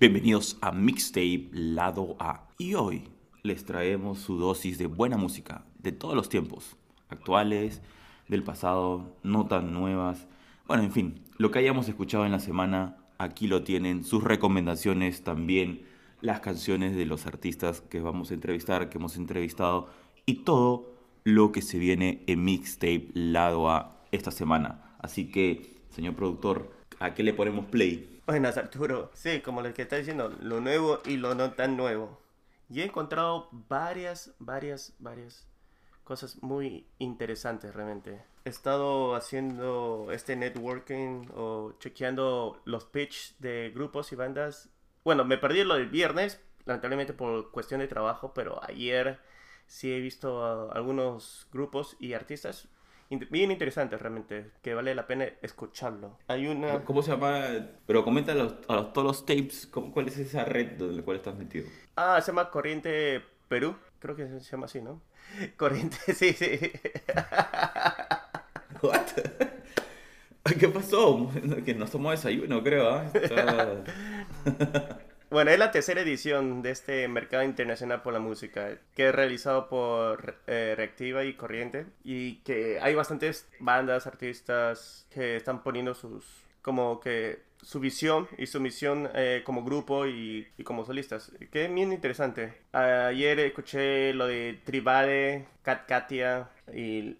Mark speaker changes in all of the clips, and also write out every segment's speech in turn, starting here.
Speaker 1: Bienvenidos a Mixtape Lado A. Y hoy les traemos su dosis de buena música de todos los tiempos, actuales, del pasado, no tan nuevas. Bueno, en fin, lo que hayamos escuchado en la semana, aquí lo tienen, sus recomendaciones también, las canciones de los artistas que vamos a entrevistar, que hemos entrevistado y todo lo que se viene en Mixtape Lado A esta semana. Así que, señor productor, ¿a qué le ponemos play?
Speaker 2: Buenas, Arturo. Sí, como lo que está diciendo, lo nuevo y lo no tan nuevo. Y he encontrado varias, varias, varias cosas muy interesantes realmente. He estado haciendo este networking o chequeando los pitch de grupos y bandas. Bueno, me perdí lo del viernes, lamentablemente por cuestión de trabajo, pero ayer sí he visto algunos grupos y artistas bien interesantes realmente, que vale la pena escucharlo. Hay una...
Speaker 1: ¿Cómo se llama? Pero comenta a, los, a todos los tapes, ¿cuál es esa red donde la cual estás metido?
Speaker 2: Ah, se llama Corriente Perú, creo que se llama así, ¿no? Corriente, sí, sí.
Speaker 1: What? ¿Qué pasó? Que no somos desayuno, creo. ¿ah?
Speaker 2: Bueno, es la tercera edición de este Mercado Internacional por la Música, que es realizado por eh, Reactiva y Corriente, y que hay bastantes bandas, artistas que están poniendo sus, como que su visión y su misión eh, como grupo y, como solistas, que es bien interesante. Ayer escuché lo de Tribade, Kat Katia y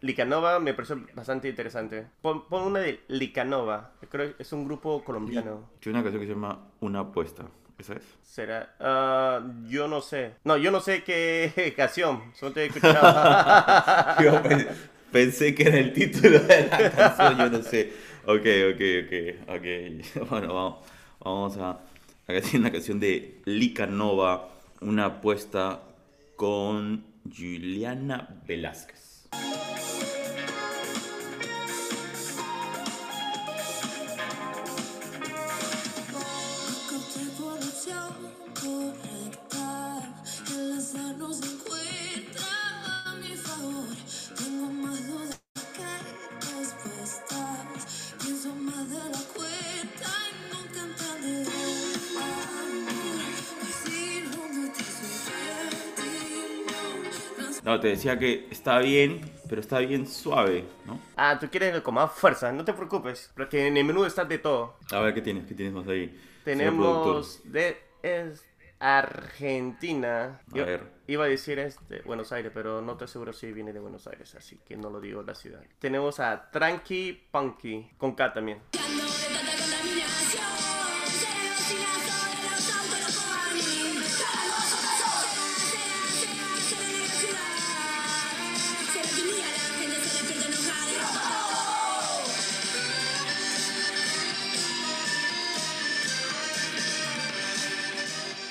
Speaker 2: Licanova, me pareció bastante interesante. Pon, una de Licanova, creo que es un grupo colombiano.
Speaker 1: Tiene una canción que se llama Una apuesta. ¿Esa es?
Speaker 2: ¿Será? Ah, yo no sé. No, yo no sé qué canción. Solo te he escuchado.
Speaker 1: yo pensé que era el título de la canción, yo no sé. Ok, ok, ok, ok. Bueno, vamos, vamos a... Acá tiene una canción de Lika Nova, una apuesta con Juliana Velázquez. No, te decía que está bien, pero está bien suave, ¿no?
Speaker 2: Ah, tú quieres con más fuerza, no te preocupes, porque en el menú está de todo.
Speaker 1: A ver, ¿qué tienes? ¿Qué tienes más ahí?
Speaker 2: Tenemos de es Argentina. A ver. Iba a decir este Buenos Aires, pero no estoy seguro si viene de Buenos Aires, así que no lo digo la ciudad. Tenemos a Tranqui Punky, con K también.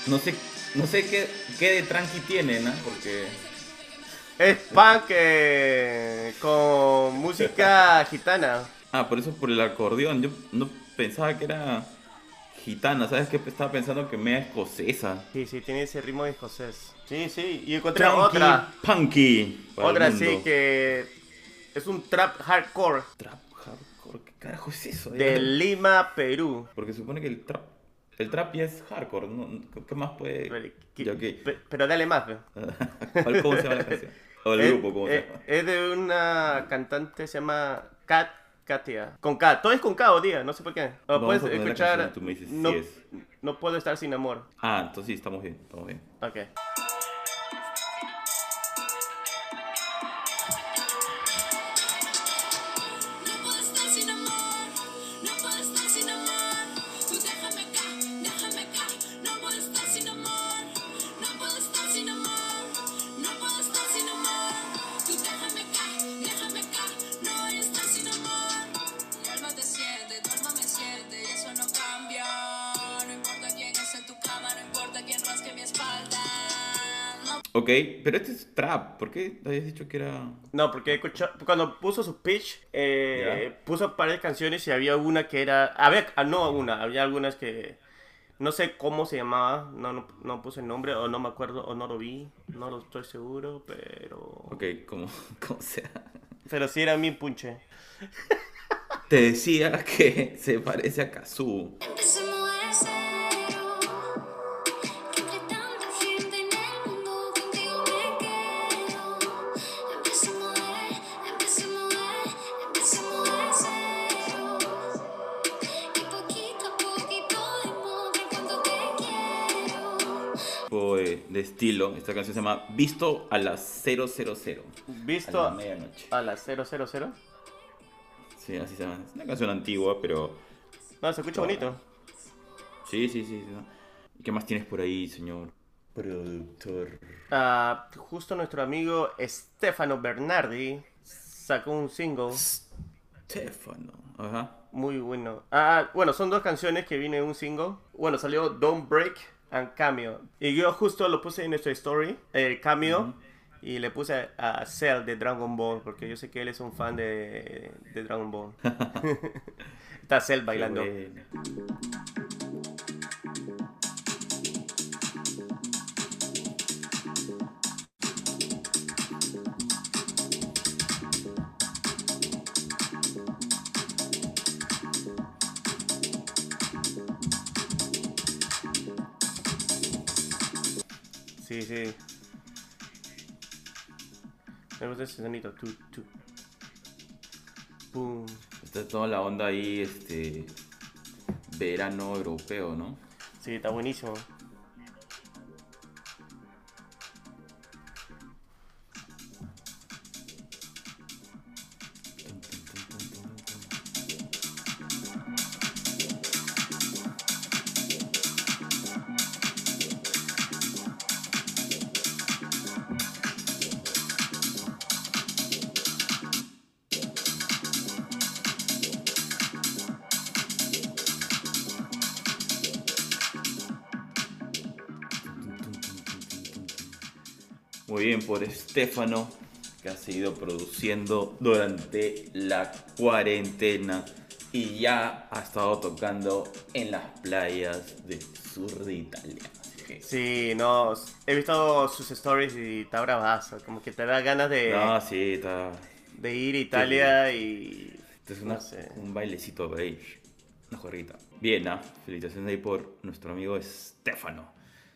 Speaker 2: No sé, no sé qué, qué de tranqui tiene, ¿no? Porque... Es punk eh, con música gitana.
Speaker 1: Ah, por eso por el acordeón. Yo no pensaba que era gitana, ¿sabes qué? Estaba pensando que me escocesa.
Speaker 2: Sí, sí, tiene ese ritmo de escocés. Sí, sí, y encontré otra.
Speaker 1: Punky.
Speaker 2: Otra, sí, que es un trap hardcore.
Speaker 1: Trap hardcore, ¿qué carajo es eso?
Speaker 2: De Lima, Perú.
Speaker 1: Porque supone que el trap el trap ya es hardcore, ¿qué más puede...?
Speaker 2: Pero, dale más.
Speaker 1: ¿Cómo se llama la canción? O el grupo, ¿cómo se llama?
Speaker 2: Es de una cantante, se llama Kat Katia. Con K, todo es con K o día, no sé por qué. puedes escuchar... no, no puedo estar sin amor.
Speaker 1: Ah, entonces sí, estamos bien, estamos bien.
Speaker 2: Ok.
Speaker 1: Ok, pero este es trap. ¿Por qué habías dicho que era.?
Speaker 2: No, porque cuando puso su pitch, eh, puso varias canciones y había una que era. Había, ah, no una, había algunas que. No sé cómo se llamaba, no, no, no, puse el nombre, o no me acuerdo, o no lo vi, no lo estoy seguro, pero.
Speaker 1: Ok, como, como sea.
Speaker 2: Pero sí era mi punche.
Speaker 1: Te decía que se parece a Kazu. Estilo. Esta canción se llama Visto a las 000.
Speaker 2: ¿Visto
Speaker 1: a la
Speaker 2: a,
Speaker 1: medianoche.
Speaker 2: las 000?
Speaker 1: Sí, así se llama. Es una canción antigua, pero
Speaker 2: No, se escucha
Speaker 1: No.
Speaker 2: bonito.
Speaker 1: sí, sí, sí. ¿Y qué más tienes por ahí, señor productor?
Speaker 2: Ah, justo nuestro amigo Stefano Bernardi sacó un single
Speaker 1: Stefano. Ajá.
Speaker 2: muy bueno. Ah, bueno, son dos canciones que viene en un single. Bueno, salió Don't Break and Cameo. Y yo justo lo puse en nuestra story, el cameo. Y le puse a Cell de Dragon Ball, porque yo sé que él es un fan de, de Dragon Ball. Está Cell bailando. Sí, sí. Me gusta ese sonido. Tu, tu. Pum.
Speaker 1: Esta es toda la onda ahí, este. Verano europeo, ¿no?
Speaker 2: Sí, está buenísimo.
Speaker 1: Muy bien por Estefano, que ha seguido produciendo durante la cuarentena y ya ha estado tocando en las playas del sur de Italia.
Speaker 2: Sí, no. He visto sus stories y está bravazo. Como que te da ganas de,
Speaker 1: No, sí, está.
Speaker 2: de ir a Italia y.
Speaker 1: Este es una-
Speaker 2: No sé.
Speaker 1: un bailecito rave, una juerguita. Bien, ¿ah? felicitaciones ahí por nuestro amigo Estefano.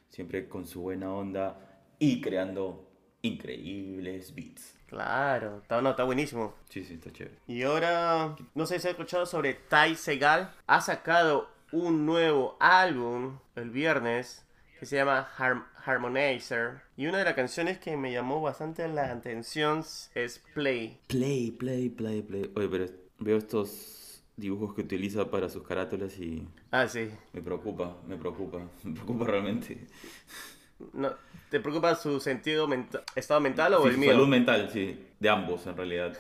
Speaker 1: Siempre con su buena onda y creando increíbles beats.
Speaker 2: Claro, está, no, está buenísimo.
Speaker 1: Sí, sí, está chévere.
Speaker 2: Y ahora, no sé si has escuchado sobre Ty Segal. Ha sacado un nuevo álbum el viernes que se llama Harm- Harmonizer. Y una de las canciones que me llamó bastante la atención es Play.
Speaker 1: Play, play, play, play. Oye, pero veo estos dibujos que utiliza para sus carátulas y
Speaker 2: Ah, sí.
Speaker 1: me preocupa, me preocupa, me preocupa realmente.
Speaker 2: No, ¿Te preocupa su sentido menta- estado mental o
Speaker 1: Sí,
Speaker 2: el mío?
Speaker 1: salud mental, sí, de ambos en realidad.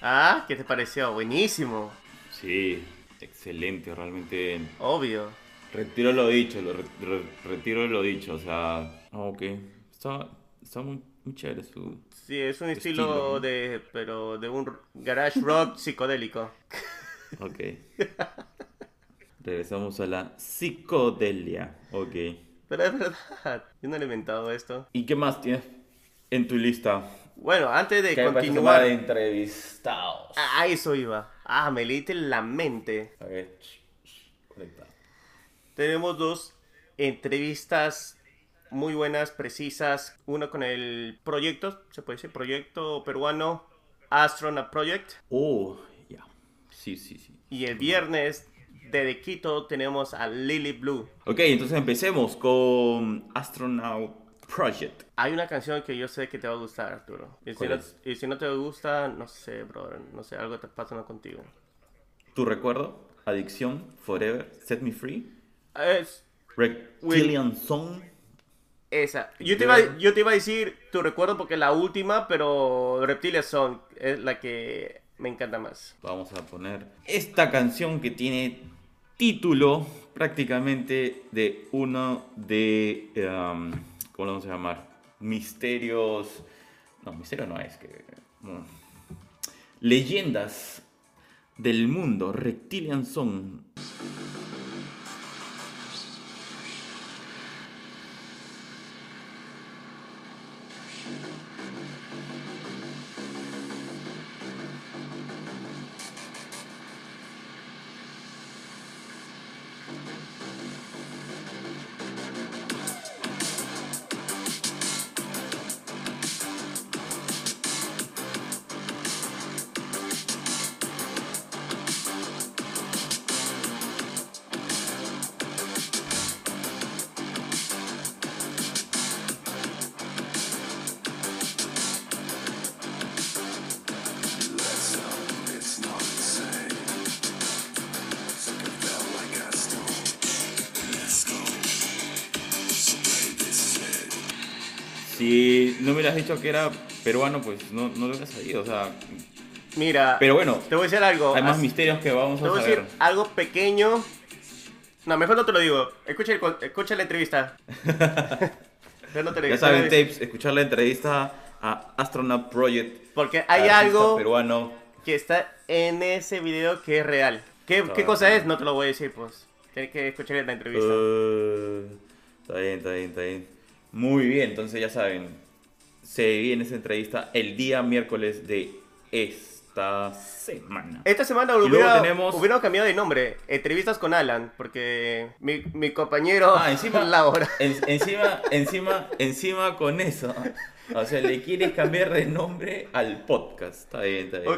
Speaker 2: Ah, ¿qué te pareció? Buenísimo.
Speaker 1: Sí, excelente, realmente.
Speaker 2: Obvio.
Speaker 1: Retiro lo dicho, lo re- re- retiro lo dicho, o sea, ah, ok, está, está muy, muy chévere su...
Speaker 2: Sí, es un estilo,
Speaker 1: Estilo, ¿no?
Speaker 2: de, pero de un garage rock psicodélico.
Speaker 1: Ok. Regresamos a la psicodelia, ok.
Speaker 2: Pero es verdad, yo no le he inventado esto.
Speaker 1: ¿Y qué más tienes en tu lista?
Speaker 2: Bueno, antes de
Speaker 1: ¿Qué
Speaker 2: continuar,
Speaker 1: de entrevistados?
Speaker 2: a eso iba. Ah, me leíste la mente.
Speaker 1: A ver, ch- ch- conecta.
Speaker 2: Tenemos dos entrevistas muy buenas, precisas. Una con el proyecto, se puede decir, proyecto peruano Astronaut Project.
Speaker 1: Oh, ya. Sí, sí, sí.
Speaker 2: Y el viernes, desde Quito, tenemos a Lily Blue.
Speaker 1: Ok, entonces empecemos con Astronaut Project.
Speaker 2: Hay una canción que yo sé que te va a gustar, Arturo. Y si,
Speaker 1: ¿Cuál
Speaker 2: no,
Speaker 1: es?
Speaker 2: y si no te gusta, no sé, brother. No sé, algo te pasa contigo.
Speaker 1: ¿Tu recuerdo? Adicción, Forever, Set Me Free,
Speaker 2: Es
Speaker 1: Reptilian Song.
Speaker 2: esa. Yo te, iba, yo te iba a decir tu recuerdo porque la última, pero Reptilia Song es la que me encanta más.
Speaker 1: Vamos a poner esta canción que tiene título prácticamente de uno de... um, ¿Cómo lo vamos a llamar? Misterios... No, misterio no es que... leyendas del mundo, Reptilian Song. Si no me hubieras dicho que era peruano, pues no, no lo hubiera sabido. O sea,
Speaker 2: Mira,
Speaker 1: pero bueno,
Speaker 2: te voy a decir algo.
Speaker 1: hay más
Speaker 2: As-
Speaker 1: misterios que vamos
Speaker 2: Te
Speaker 1: a
Speaker 2: voy a
Speaker 1: saber.
Speaker 2: decir algo pequeño. No, mejor no te lo digo. Escucha, el escucha la entrevista. No te
Speaker 1: Ya saben, tapes, escuchar la entrevista a Astronaut Project.
Speaker 2: Porque hay algo
Speaker 1: peruano.
Speaker 2: que está en ese video que es real. ¿Qué, qué cosa es? No te lo voy a decir, pues. Tienes que escuchar la entrevista.
Speaker 1: Uh, está bien, está bien, está bien. Muy bien, entonces ya saben. Se viene esa entrevista el día miércoles de esta semana.
Speaker 2: Esta semana hubiera,
Speaker 1: tenemos-
Speaker 2: hubieran cambiado de nombre. Entrevistas con Alan. Porque mi, mi compañero
Speaker 1: Ah, encima, en- encima, encima, encima con eso. O sea, le quieres cambiar de nombre al podcast. Está bien, está bien.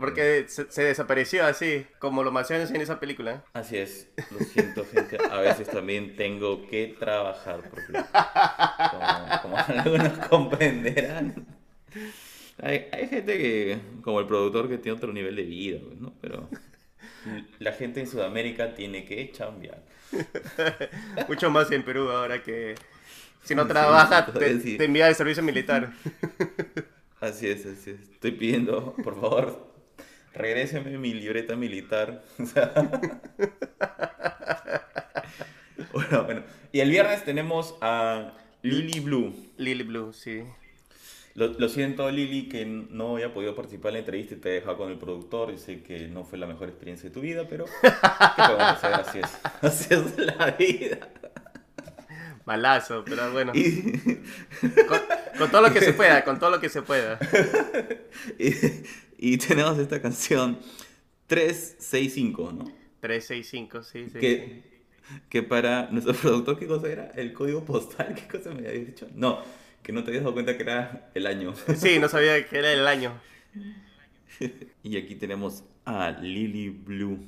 Speaker 2: Porque se, se desapareció así, como lo mencionas en esa película.
Speaker 1: Así es, lo siento gente, a veces también tengo que trabajar porque como, como algunos comprenderán, hay, hay gente que, como el productor que tiene otro nivel de vida, pues, ¿no? Pero la gente en Sudamérica tiene que chambear.
Speaker 2: Mucho más en Perú ahora que si no
Speaker 1: Sí,
Speaker 2: trabaja
Speaker 1: sí,
Speaker 2: te, te envía al servicio militar.
Speaker 1: Así es, así es. Estoy pidiendo, por favor, regréseme mi libreta militar. O sea, bueno, bueno. Y el viernes tenemos a Lily Blue.
Speaker 2: Lily Blue, sí.
Speaker 1: Lo, lo siento, Lili, que no haya podido participar en la entrevista y te he dejado con el productor. Y sé que no fue la mejor experiencia de tu vida, pero ¿qué podemos hacer? Así es. Así es la vida.
Speaker 2: Malazo, pero bueno.
Speaker 1: Y,
Speaker 2: Con, con todo lo que se pueda, con todo lo que se pueda.
Speaker 1: y, y tenemos esta canción 365, ¿no?
Speaker 2: 365, sí, sí. sí.
Speaker 1: Que, que para nuestro productor, ¿qué cosa era? ¿El código postal? ¿Qué cosa me habías dicho? No, que no te habías dado cuenta que era el año.
Speaker 2: Sí, no sabía que era el año.
Speaker 1: Y aquí tenemos a Lily Blue.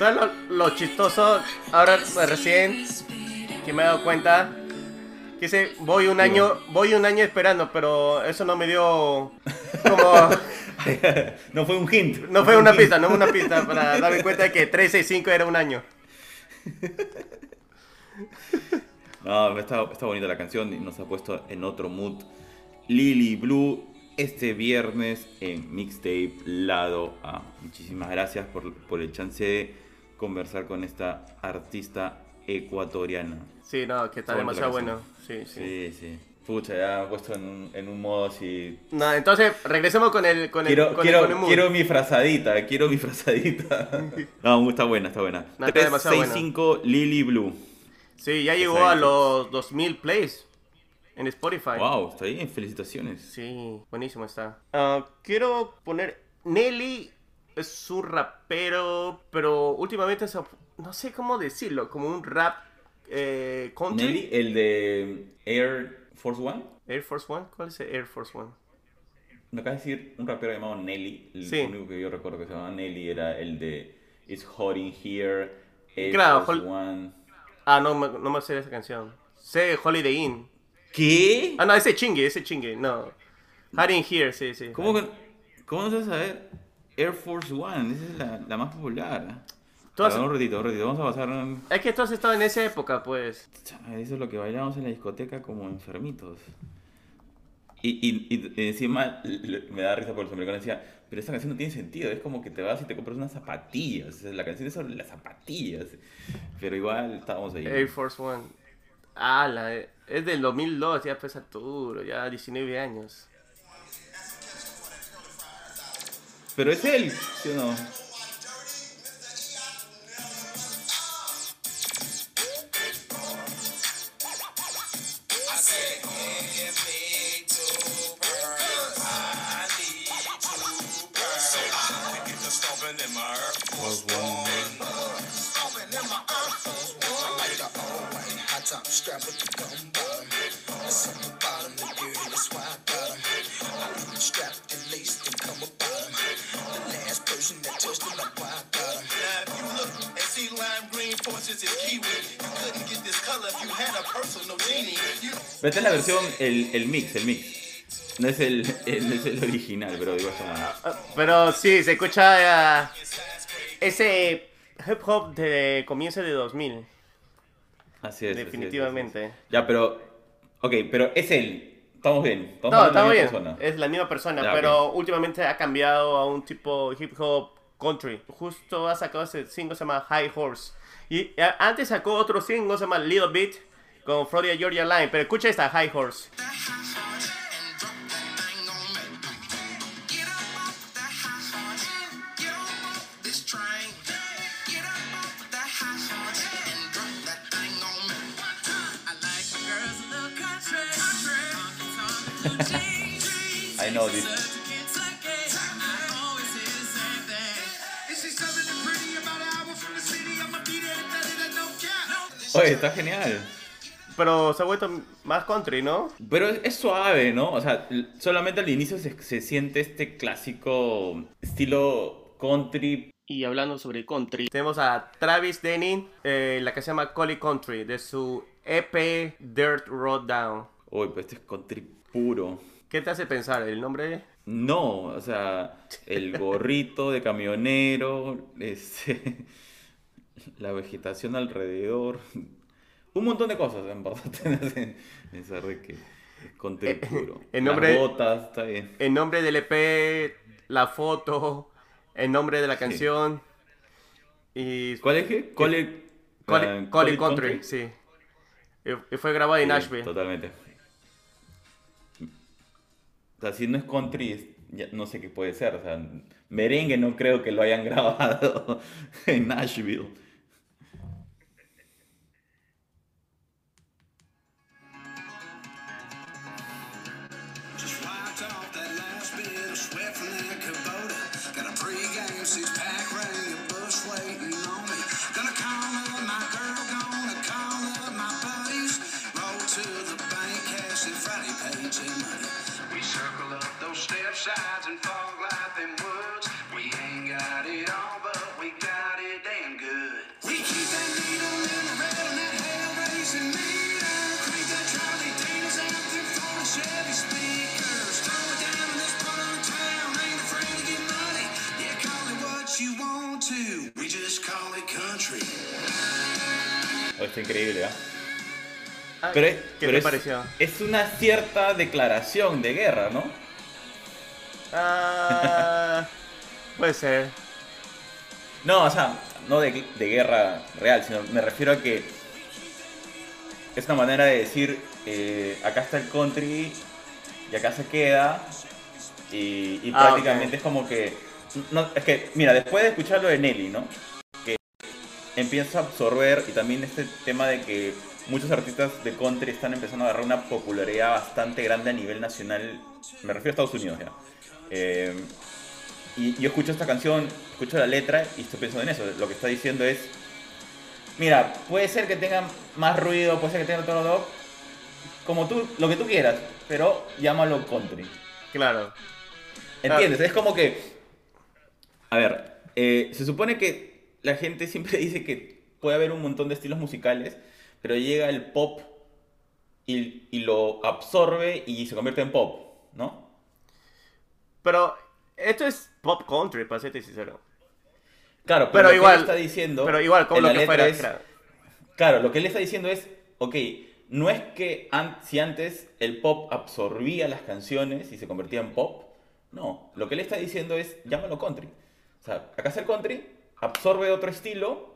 Speaker 2: ¿Sabes lo, lo chistoso? Ahora recién que me he dado cuenta. Que dice, voy un año, voy un año esperando, pero eso no me dio como...
Speaker 1: no fue un hint.
Speaker 2: No fue una
Speaker 1: un
Speaker 2: pista,
Speaker 1: hint.
Speaker 2: no fue una pista para darme cuenta de que 365 era un año.
Speaker 1: No, está, está bonita la canción y nos ha puesto en otro mood. Lily Blue este viernes en Mixtape Lado A. Muchísimas gracias por, por el chance de conversar con esta artista ecuatoriana.
Speaker 2: Sí, no, que está demasiado bueno. Sí, sí.
Speaker 1: Sí, sí. Pucha, ya me he puesto en un, en un modo así.
Speaker 2: No, entonces regresemos con el con el
Speaker 1: Quiero,
Speaker 2: con el-
Speaker 1: quiero,
Speaker 2: con el mood.
Speaker 1: quiero mi frazadita, quiero mi frazadita. No, está buena, está buena.
Speaker 2: No, está demasiado buena.
Speaker 1: 365 Lily Blue.
Speaker 2: Sí, ya llegó a los 2000 plays en Spotify.
Speaker 1: Wow, está bien, felicitaciones.
Speaker 2: Sí, buenísimo está. Ah, quiero poner Nelly es un rapero, pero últimamente se- no sé cómo decirlo, como un rap eh, country.
Speaker 1: Nelly, el de Air Force One.
Speaker 2: Air Force One, ¿cuál es el Air Force One?
Speaker 1: Me acaba de decir un rapero llamado Nelly. El
Speaker 2: Sí.
Speaker 1: único que yo recuerdo que se llamaba Nelly era el de It's Hot in Here, Air
Speaker 2: Claro,
Speaker 1: Force One.
Speaker 2: Ah, no, no me sé esa canción. Sé Holiday Inn.
Speaker 1: ¿Qué?
Speaker 2: Ah, no, ese chingue, ese chingue, no. Hiding Here, sí, sí.
Speaker 1: ¿Cómo, que- ¿Cómo no sabes saber Air Force One? Esa es la, la más popular.
Speaker 2: Has-
Speaker 1: Un ratito, un ratito. Vamos a pasar. un-
Speaker 2: Es que tú has estado en esa época, pues.
Speaker 1: Eso es lo que bailamos en la discoteca como enfermitos. Y, y, y encima me da risa porque el americano decía, pero esta canción no tiene sentido, es como que te vas y te compras unas zapatillas. La canción es sobre las zapatillas. Pero igual estábamos ahí.
Speaker 2: Air Force One. Ah, la, es del 2002, ya pues Arturo, ya 19 años.
Speaker 1: Pero es él, ¿sí o no? Pero esta es la versión, el, el mix, el mix. No es el, el- no es el original, pero digo esta.
Speaker 2: Ah, Pero sí, se escucha ah, ese hip hop de comienzo de 2000,
Speaker 1: Así es. así es,
Speaker 2: definitivamente.
Speaker 1: así es. Ya, pero. Ok, pero es él. Estamos bien. Estamos
Speaker 2: No,
Speaker 1: hablando
Speaker 2: está
Speaker 1: la
Speaker 2: bien,
Speaker 1: misma persona.
Speaker 2: es la misma persona,
Speaker 1: Ya,
Speaker 2: pero últimamente ha cambiado a un tipo hip hop country. Justo ha sacado ese single se llama High Horse. Y ah, antes sacó otro single se llama Little Bit con Florida Georgia Line, pero escucha esta High Horse.
Speaker 1: I know this. Oye, está genial.
Speaker 2: Pero se ha vuelto más country, ¿no?
Speaker 1: Pero es, es suave, ¿no? O sea, solamente al inicio se, se siente este clásico estilo country.
Speaker 2: Y hablando sobre country, tenemos a Travis Denning, eh, la que se llama Collie Country, de su EP Dirt Road Down.
Speaker 1: Uy, pero este es country puro.
Speaker 2: ¿Qué te hace pensar? ¿El nombre?
Speaker 1: No, o sea, el gorrito de camionero, este, la vegetación alrededor, un montón de cosas, en verdad, te hacen pensar de que country puro.
Speaker 2: el nombre-
Speaker 1: Las botas, está bien.
Speaker 2: El nombre del EP, la foto, el nombre de la canción. Y
Speaker 1: ¿Cuál es qué? Cole, ah,
Speaker 2: Collie
Speaker 1: Collie
Speaker 2: Country, sí. Y, y fue grabado en
Speaker 1: Sí,
Speaker 2: Nashville.
Speaker 1: Totalmente. O sea, si no es country, ya no sé qué puede ser. O sea, merengue no creo que lo hayan grabado en Nashville.
Speaker 3: Sides and fog light them woods. We ain't got it all, but we got it damn good. We keep that needle in the red and that hell racing meter. Crank that Charlie Dana's out them foreign Chevy speakers. Throw it down in this part of the town. Ain't afraid to get money. Yeah, call it what you want to. We just call it country.
Speaker 1: Oh, está increíble, ¿ah?
Speaker 2: Ah,
Speaker 1: Pero, es,
Speaker 2: ¿Qué
Speaker 1: pero
Speaker 2: te
Speaker 1: es-
Speaker 2: pareció?
Speaker 1: es una cierta declaración de guerra, ¿no?
Speaker 2: Ah, puede ser.
Speaker 1: No, o sea, no de, de guerra real, sino me refiero a que es una manera de decir, eh, acá está el country y acá se queda y, y
Speaker 2: Ah,
Speaker 1: prácticamente es como que, no, es que, mira, después de escuchar lo de Nelly, ¿no? Que empieza a absorber y también este tema de que muchos artistas de country están empezando a agarrar una popularidad bastante grande a nivel nacional, me refiero a Estados Unidos ya. Eh, y yo escucho esta canción, escucho la letra y estoy pensando en eso. Lo que está diciendo es, mira, puede ser que tenga más ruido, puede ser que tenga todo lo como tú, lo que tú quieras, pero llámalo country.
Speaker 2: Claro.
Speaker 1: ¿Entiendes? Es como que, a ver, eh, se supone que la gente siempre dice que puede haber un montón de estilos musicales, pero llega el pop y, y lo absorbe y se convierte en pop, ¿no?
Speaker 2: Pero esto es pop country, para serte sincero.
Speaker 1: Claro, pero,
Speaker 2: Pero
Speaker 1: lo que
Speaker 2: igual-
Speaker 1: él está diciendo.
Speaker 2: pero igual, como lo que fuera,
Speaker 1: es-
Speaker 2: claro.
Speaker 1: Claro, lo que él está diciendo es, ok, no es que an- si antes el pop absorbía las canciones y se convertía en pop, no, lo que él está diciendo es, llámalo country. O sea, acá es el country, absorbe otro estilo,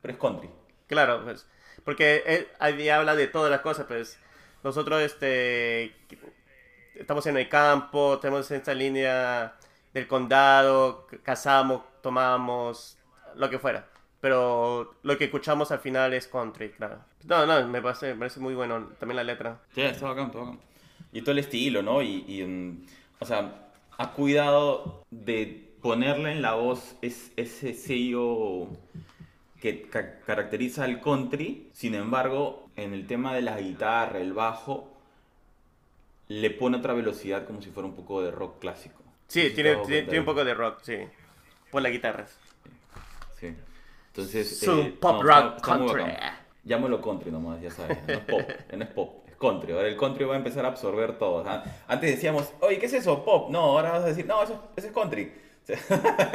Speaker 1: pero es country.
Speaker 2: Claro, pues, porque él ahí habla de todas las cosas, pues nosotros este estamos en el campo, tenemos esta línea del condado, cazamos, tomamos, lo que fuera. Pero lo que escuchamos al final es country, claro. No, no, me parece, me parece muy bueno también la letra.
Speaker 1: Sí, está bacán, está bacán. Y todo el estilo, ¿no? Y, y, mm, o sea, ha cuidado de ponerle en la voz es- ese sello que ca- caracteriza al country. Sin embargo, en el tema de la guitarra, el bajo, le pone otra velocidad como si fuera un poco de rock clásico.
Speaker 2: Sí,
Speaker 1: No
Speaker 2: tiene, tiene, un poco de rock, sí. Por las guitarras.
Speaker 1: Sí. Entonces.
Speaker 2: Es
Speaker 1: eh,
Speaker 2: pop
Speaker 1: no,
Speaker 2: rock
Speaker 1: está- está
Speaker 2: country.
Speaker 1: bacán. Llámalo country nomás, ya sabes. No es pop, no es pop, es country. Ahora el country va a empezar a absorber todo. Antes decíamos, oye, ¿qué es eso? Pop. No, ahora vas a decir, no, eso, eso es country.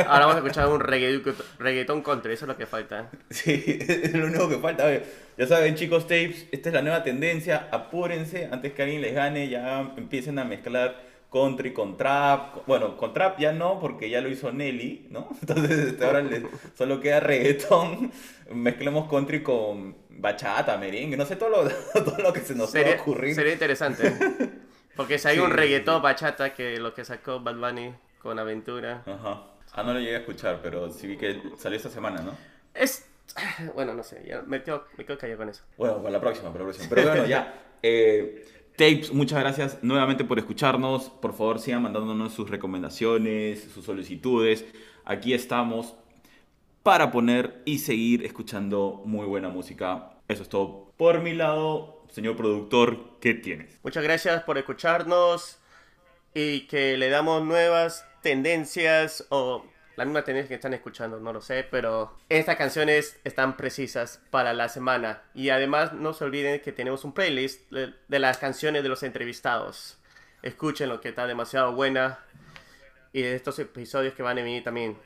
Speaker 2: Ahora vamos a escuchar un reggaetón, country, eso es lo que falta.
Speaker 1: Sí, es lo único que falta. Oye, ya saben, chicos, tapes, esta es la nueva tendencia. Apúrense antes que alguien les gane. Ya empiecen a mezclar country con trap. Bueno, con trap ya no, porque ya lo hizo Nelly, ¿no? Entonces este, ahora les- solo queda reggaetón. Mezclemos country con bachata, merengue, no sé, todo lo, todo lo que se nos pueda
Speaker 2: Sería,
Speaker 1: ocurrir.
Speaker 2: sería interesante. Porque si hay
Speaker 1: Sí,
Speaker 2: un reggaetón bachata que lo que sacó Bad Bunny con Aventura.
Speaker 1: Ajá. Ah, no lo llegué a escuchar, pero sí vi que salió esta semana, ¿no?
Speaker 2: Es. Bueno, no sé, ya me quedo, me quedo callado con eso.
Speaker 1: Bueno, para la próxima, para la próxima. Pero bueno, ya. Eh, Tapes, muchas gracias nuevamente por escucharnos. Por favor, sigan mandándonos sus recomendaciones, sus solicitudes. Aquí estamos para poner y seguir escuchando muy buena música. Eso es todo por mi lado. Señor productor, ¿qué tienes?
Speaker 2: Muchas gracias por escucharnos y que le damos nuevas tendencias o la misma tendencia que están escuchando, no lo sé, pero estas canciones están precisas para la semana. Y además no se olviden que tenemos un playlist de, las canciones de los entrevistados. Escúchenlo, que está demasiado buena. Y de estos episodios que van a venir también.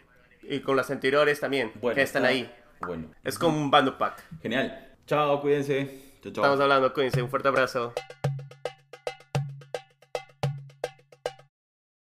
Speaker 2: Y con las anteriores también,
Speaker 1: Bueno,
Speaker 2: que están
Speaker 1: está-
Speaker 2: ahí.
Speaker 1: Bueno.
Speaker 2: Es como un bando pack.
Speaker 1: Genial. Chao, cuídense. Chao, chao.
Speaker 2: Estamos hablando, cuídense, un fuerte abrazo.